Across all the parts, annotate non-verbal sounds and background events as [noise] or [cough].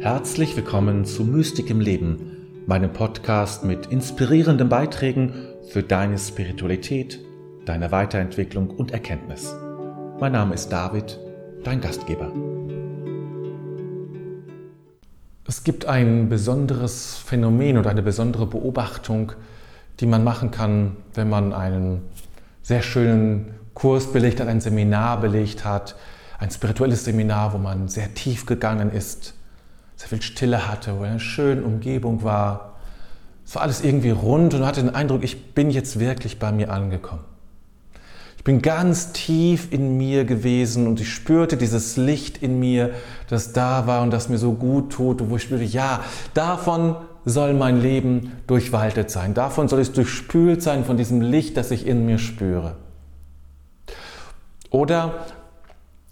Herzlich willkommen zu Mystik im Leben, meinem Podcast mit inspirierenden Beiträgen für deine Spiritualität, deine Weiterentwicklung und Erkenntnis. Mein Name ist David, dein Gastgeber. Es gibt ein besonderes Phänomen oder eine besondere Beobachtung, die man machen kann, wenn man einen sehr schönen Kurs belegt hat, ein Seminar belegt hat, ein spirituelles Seminar, wo man sehr tief gegangen ist, sehr viel Stille hatte, wo eine schöne Umgebung war. Es war alles irgendwie rund und hatte den Eindruck, ich bin jetzt wirklich bei mir angekommen. Ich bin ganz tief in mir gewesen und ich spürte dieses Licht in mir, das da war und das mir so gut tut, wo ich spürte, ja, davon soll mein Leben durchwaltet sein. Davon soll es durchspült sein von diesem Licht, das ich in mir spüre. Oder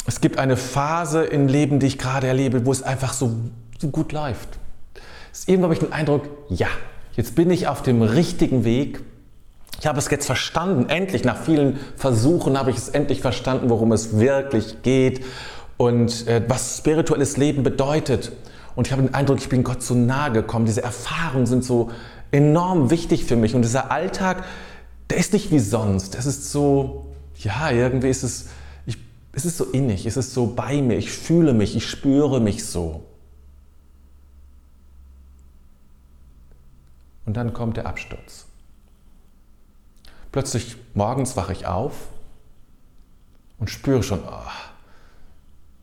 es gibt eine Phase im Leben, die ich gerade erlebe, wo es einfach so gut läuft. Irgendwann habe ich den Eindruck, ja, jetzt bin ich auf dem richtigen Weg. Ich habe es jetzt verstanden, endlich, nach vielen Versuchen habe ich es endlich verstanden, worum es wirklich geht und äh, was spirituelles Leben bedeutet. Und ich habe den Eindruck, ich bin Gott so nahe gekommen. Diese Erfahrungen sind so enorm wichtig für mich. Und dieser Alltag, der ist nicht wie sonst. Es ist so, ja, irgendwie ist es, ich, es ist so innig, es ist so bei mir, ich fühle mich, ich spüre mich so. Und dann kommt der Absturz. Plötzlich morgens wache ich auf und spüre schon, oh,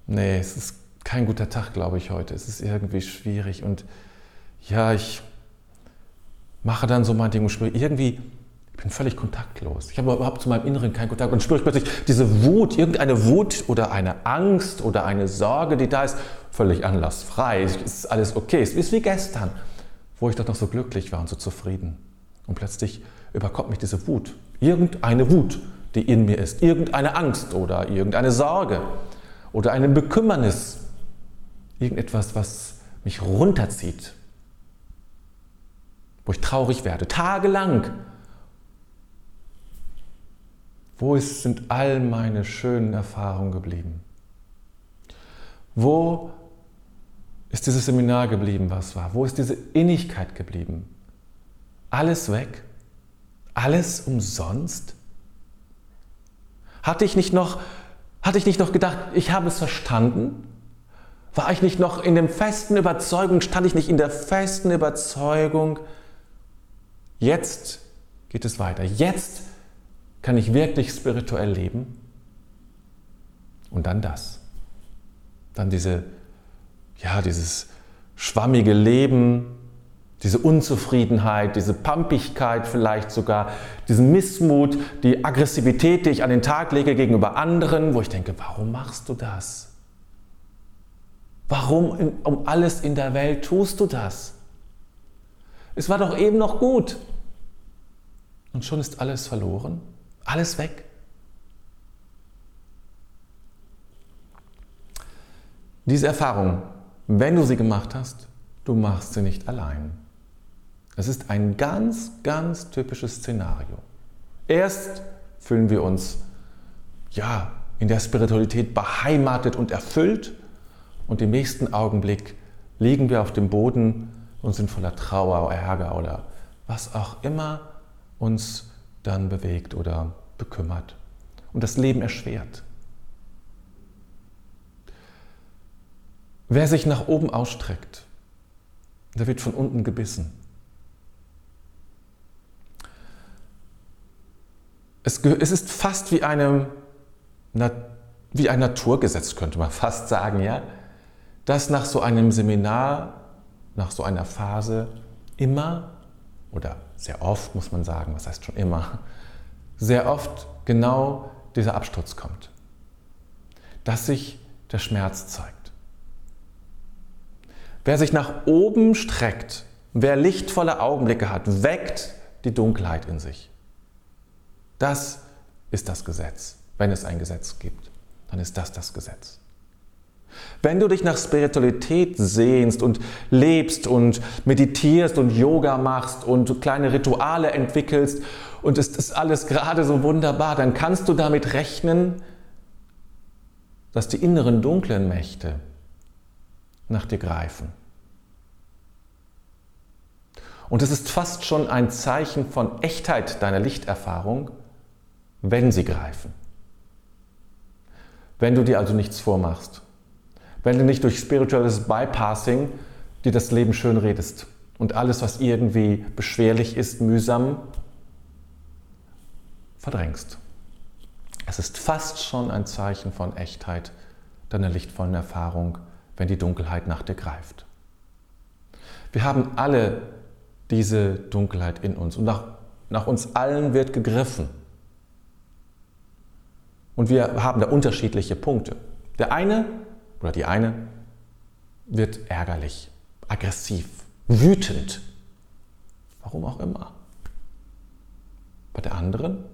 nee, es ist kein guter Tag, glaube ich, heute. Es ist irgendwie schwierig. Und ja, ich mache dann so mein Ding und spüre irgendwie, ich bin völlig kontaktlos. Ich habe überhaupt zu meinem Inneren keinen Kontakt und spüre plötzlich diese Wut, irgendeine Wut oder eine Angst oder eine Sorge, die da ist, völlig anlassfrei. Es ist alles okay. Es ist wie gestern, wo ich doch noch so glücklich war und so zufrieden. Und plötzlich überkommt mich diese Wut. Irgendeine Wut, die in mir ist. Irgendeine Angst oder irgendeine Sorge oder eine Bekümmernis. Irgendetwas, was mich runterzieht. Wo ich traurig werde. Tagelang wo ist, sind all meine schönen Erfahrungen geblieben? Wo ist dieses Seminar geblieben, was war? Wo ist diese Innigkeit geblieben? Alles weg? Alles umsonst? Hatte ich nicht noch, hatte ich nicht noch gedacht, ich habe es verstanden? War ich nicht noch in der festen Überzeugung, stand ich nicht in der festen Überzeugung, jetzt geht es weiter. Jetzt kann ich wirklich spirituell leben? Und dann das. Dann diese, ja, dieses schwammige Leben, diese Unzufriedenheit, diese Pampigkeit vielleicht sogar, diesen Missmut, die Aggressivität, die ich an den Tag lege gegenüber anderen, wo ich denke, warum machst du das? Warum um alles in der Welt tust du das? Es war doch eben noch gut. Und schon ist alles verloren. Alles weg. Diese Erfahrung, wenn du sie gemacht hast, du machst sie nicht allein. Es ist ein ganz, ganz typisches Szenario. Erst fühlen wir uns ja in der Spiritualität beheimatet und erfüllt und im nächsten Augenblick liegen wir auf dem Boden und sind voller Trauer, Ärger oder was auch immer uns dann bewegt oder bekümmert und das Leben erschwert. Wer sich nach oben ausstreckt, der wird von unten gebissen. Es, es ist fast wie, eine, wie ein Naturgesetz, könnte man [laughs] fast sagen, ja, dass nach so einem Seminar, nach so einer Phase immer oder sehr oft, muss man sagen, was heißt schon immer, sehr oft genau dieser Absturz kommt. Dass sich der Schmerz zeigt. Wer sich nach oben streckt, wer lichtvolle Augenblicke hat, weckt die Dunkelheit in sich. Das ist das Gesetz. Wenn es ein Gesetz gibt, dann ist das das Gesetz. Wenn du dich nach Spiritualität sehnst und lebst und meditierst und Yoga machst und kleine Rituale entwickelst und es ist alles gerade so wunderbar, dann kannst du damit rechnen, dass die inneren dunklen Mächte nach dir greifen, Und es ist fast schon ein Zeichen von Echtheit deiner Lichterfahrung, wenn sie greifen. Wenn du dir also nichts vormachst, wenn du nicht durch spirituelles Bypassing dir das Leben schön redest und alles, was irgendwie beschwerlich ist, mühsam, verdrängst. Es ist fast schon ein Zeichen von Echtheit deiner lichtvollen Erfahrung, wenn die Dunkelheit nach dir greift. Wir haben alle diese Dunkelheit in uns und nach, nach uns allen wird gegriffen. Und wir haben da unterschiedliche Punkte. Der eine oder die eine wird ärgerlich, aggressiv, wütend, warum auch immer. Bei der anderen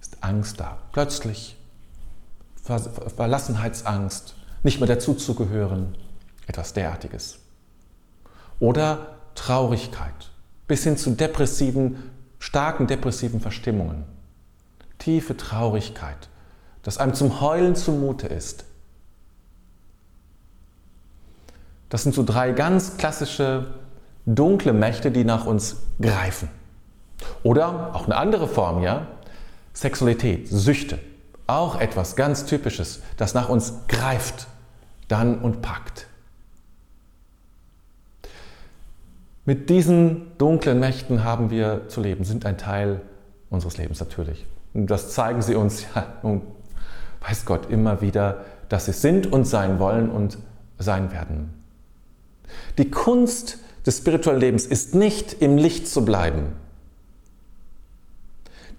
ist Angst da, plötzlich Verlassenheitsangst, nicht mehr dazuzugehören, etwas derartiges. Oder Traurigkeit, bis hin zu depressiven, starken depressiven Verstimmungen. Tiefe Traurigkeit, dass einem zum Heulen zumute ist. Das sind so drei ganz klassische dunkle Mächte, die nach uns greifen. Oder auch eine andere Form, ja? Sexualität, Süchte. Auch etwas ganz Typisches, das nach uns greift, dann und packt. Mit diesen dunklen Mächten haben wir zu leben, sind ein Teil unseres Lebens natürlich. Und das zeigen sie uns [laughs] ja nun weiß Gott immer wieder, dass sie sind und sein wollen und sein werden. Die Kunst des spirituellen Lebens ist nicht im Licht zu bleiben.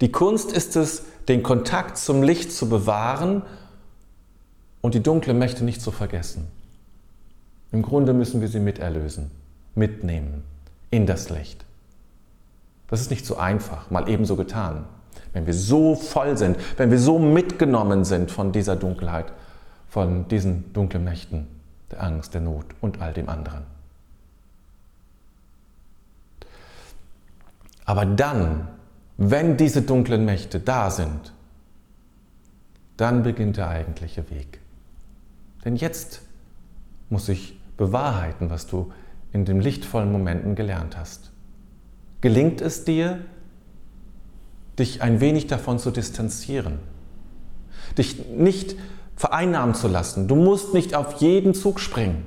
Die Kunst ist es, den Kontakt zum Licht zu bewahren und die dunklen Mächte nicht zu vergessen. Im Grunde müssen wir sie miterlösen, mitnehmen in das Licht. Das ist nicht so einfach, mal ebenso getan wenn wir so voll sind, wenn wir so mitgenommen sind von dieser Dunkelheit, von diesen dunklen Mächten, der Angst, der Not und all dem anderen. Aber dann, wenn diese dunklen Mächte da sind, dann beginnt der eigentliche Weg. Denn jetzt muss sich bewahrheiten, was du in den lichtvollen Momenten gelernt hast. Gelingt es dir, dich ein wenig davon zu distanzieren, dich nicht vereinnahmen zu lassen. Du musst nicht auf jeden Zug springen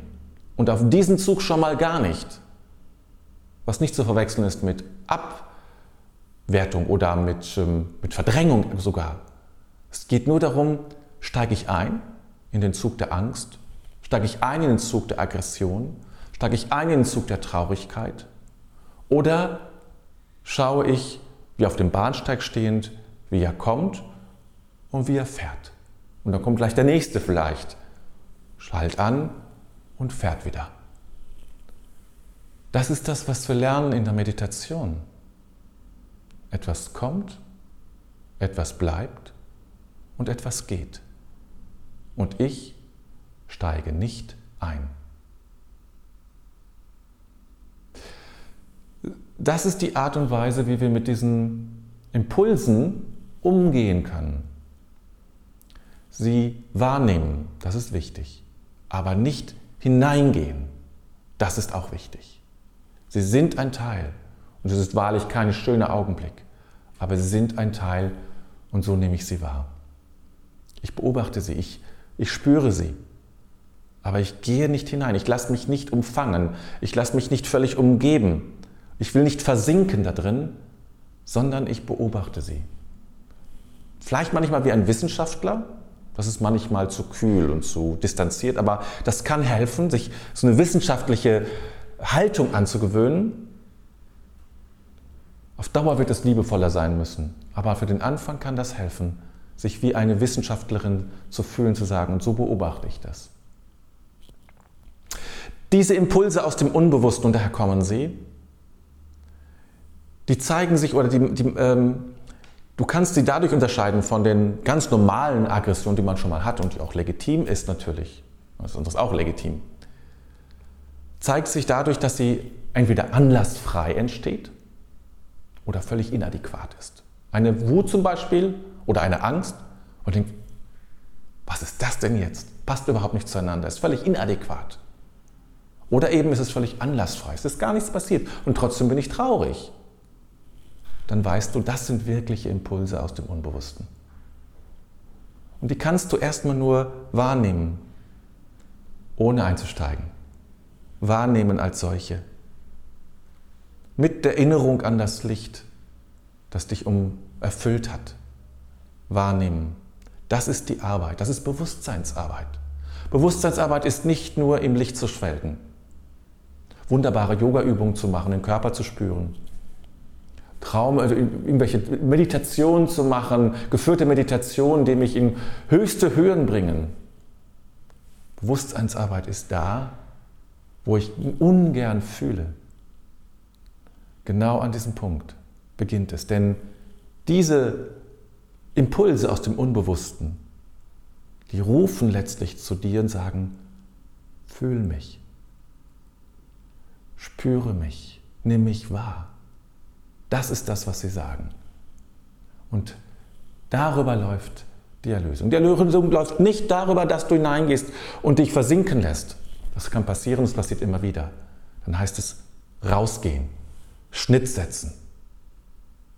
und auf diesen Zug schon mal gar nicht. Was nicht zu verwechseln ist mit Abwertung oder mit, ähm, mit Verdrängung sogar. Es geht nur darum, steige ich ein in den Zug der Angst, steige ich ein in den Zug der Aggression, steige ich ein in den Zug der Traurigkeit oder schaue ich wie auf dem Bahnsteig stehend, wie er kommt und wie er fährt. Und dann kommt gleich der nächste vielleicht, schallt an und fährt wieder. Das ist das, was wir lernen in der Meditation. Etwas kommt, etwas bleibt und etwas geht. Und ich steige nicht ein. das ist die Art und Weise, wie wir mit diesen Impulsen umgehen können. Sie wahrnehmen, das ist wichtig, aber nicht hineingehen, das ist auch wichtig. Sie sind ein Teil und es ist wahrlich kein schöner Augenblick, aber sie sind ein Teil und so nehme ich sie wahr. Ich beobachte sie, ich, ich spüre sie, aber ich gehe nicht hinein, ich lasse mich nicht umfangen, ich lasse mich nicht völlig umgeben ich will nicht versinken da drin, sondern ich beobachte sie. Vielleicht manchmal wie ein Wissenschaftler, das ist manchmal zu kühl und zu distanziert, aber das kann helfen, sich so eine wissenschaftliche Haltung anzugewöhnen. Auf Dauer wird es liebevoller sein müssen, aber für den Anfang kann das helfen, sich wie eine Wissenschaftlerin zu fühlen, zu sagen, und so beobachte ich das. Diese Impulse aus dem Unbewussten, und daher kommen sie, die zeigen sich oder die, die, ähm, du kannst sie dadurch unterscheiden von den ganz normalen Aggressionen, die man schon mal hat und die auch legitim ist natürlich. Das ist auch legitim. Zeigt sich dadurch, dass sie entweder anlassfrei entsteht oder völlig inadäquat ist. Eine Wut zum Beispiel oder eine Angst und denkt, was ist das denn jetzt? Passt überhaupt nicht zueinander, ist völlig inadäquat. Oder eben ist es völlig anlassfrei, es ist gar nichts passiert und trotzdem bin ich traurig. Dann weißt du, das sind wirkliche Impulse aus dem Unbewussten. Und die kannst du erstmal nur wahrnehmen, ohne einzusteigen. Wahrnehmen als solche. Mit der Erinnerung an das Licht, das dich um erfüllt hat. Wahrnehmen. Das ist die Arbeit, das ist Bewusstseinsarbeit. Bewusstseinsarbeit ist nicht nur im Licht zu schwelgen, wunderbare Yoga-Übungen zu machen, den Körper zu spüren, Traum, also irgendwelche Meditationen zu machen, geführte Meditationen, die mich in höchste Höhen bringen. Bewusstseinsarbeit ist da, wo ich ungern fühle. Genau an diesem Punkt beginnt es. Denn diese Impulse aus dem Unbewussten, die rufen letztlich zu dir und sagen, fühl mich, spüre mich, nimm mich wahr. Das ist das, was sie sagen. Und darüber läuft die Erlösung. Die Erlösung läuft nicht darüber, dass du hineingehst und dich versinken lässt. Das kann passieren, das passiert immer wieder. Dann heißt es rausgehen, Schnitt setzen.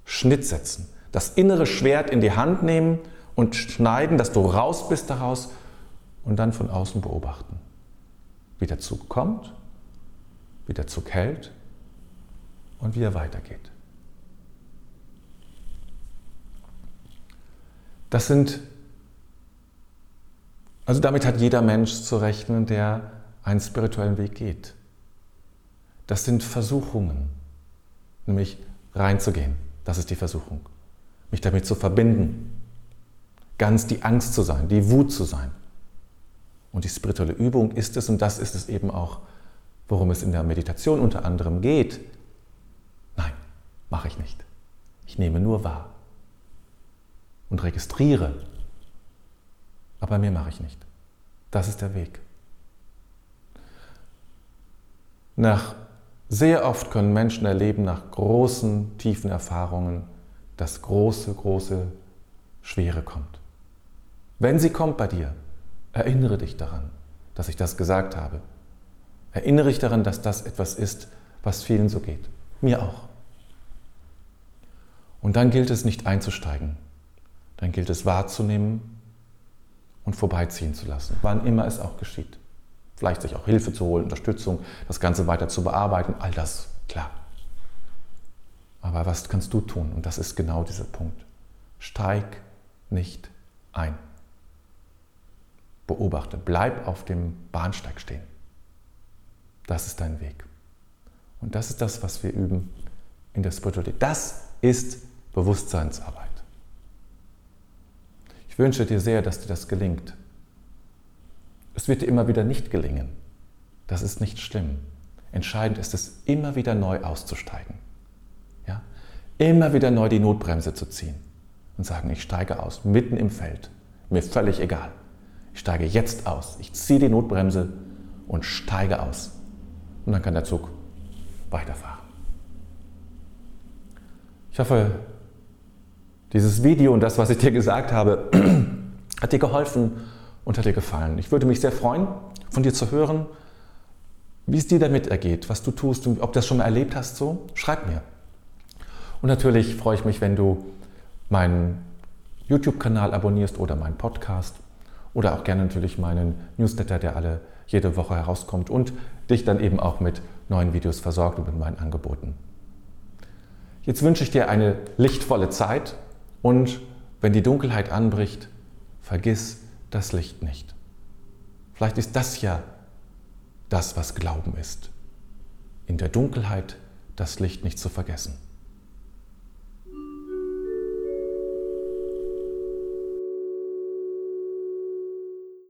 Schnitt setzen. Das innere Schwert in die Hand nehmen und schneiden, dass du raus bist daraus und dann von außen beobachten. Wie der Zug kommt, wie der Zug hält und wie er weitergeht. Das sind, also damit hat jeder Mensch zu rechnen, der einen spirituellen Weg geht. Das sind Versuchungen, nämlich reinzugehen. Das ist die Versuchung. Mich damit zu verbinden. Ganz die Angst zu sein, die Wut zu sein. Und die spirituelle Übung ist es, und das ist es eben auch, worum es in der Meditation unter anderem geht. Nein, mache ich nicht. Ich nehme nur wahr und registriere. Aber mehr mache ich nicht. Das ist der Weg. Nach sehr oft können Menschen erleben, nach großen, tiefen Erfahrungen, dass große, große Schwere kommt. Wenn sie kommt bei dir, erinnere dich daran, dass ich das gesagt habe. Erinnere dich daran, dass das etwas ist, was vielen so geht. Mir auch. Und dann gilt es nicht einzusteigen, dann gilt es wahrzunehmen und vorbeiziehen zu lassen, wann immer es auch geschieht. Vielleicht sich auch Hilfe zu holen, Unterstützung, das Ganze weiter zu bearbeiten, all das, klar. Aber was kannst du tun? Und das ist genau dieser Punkt. Steig nicht ein. Beobachte, bleib auf dem Bahnsteig stehen. Das ist dein Weg. Und das ist das, was wir üben in der Spiritualität. Das ist Bewusstseinsarbeit. Ich wünsche dir sehr, dass dir das gelingt. Es wird dir immer wieder nicht gelingen. Das ist nicht schlimm. Entscheidend ist es, immer wieder neu auszusteigen. Ja? Immer wieder neu die Notbremse zu ziehen und sagen, ich steige aus, mitten im Feld. Mir völlig egal. Ich steige jetzt aus. Ich ziehe die Notbremse und steige aus. Und dann kann der Zug weiterfahren. Ich hoffe, dieses Video und das, was ich dir gesagt habe, [clears throat] hat dir geholfen und hat dir gefallen. Ich würde mich sehr freuen, von dir zu hören, wie es dir damit ergeht, was du tust und ob du das schon mal erlebt hast. So, schreib mir. Und natürlich freue ich mich, wenn du meinen YouTube-Kanal abonnierst oder meinen Podcast oder auch gerne natürlich meinen Newsletter, der alle jede Woche herauskommt und dich dann eben auch mit neuen Videos versorgt und mit meinen Angeboten. Jetzt wünsche ich dir eine lichtvolle Zeit und wenn die Dunkelheit anbricht, vergiss das Licht nicht. Vielleicht ist das ja das, was Glauben ist. In der Dunkelheit das Licht nicht zu vergessen.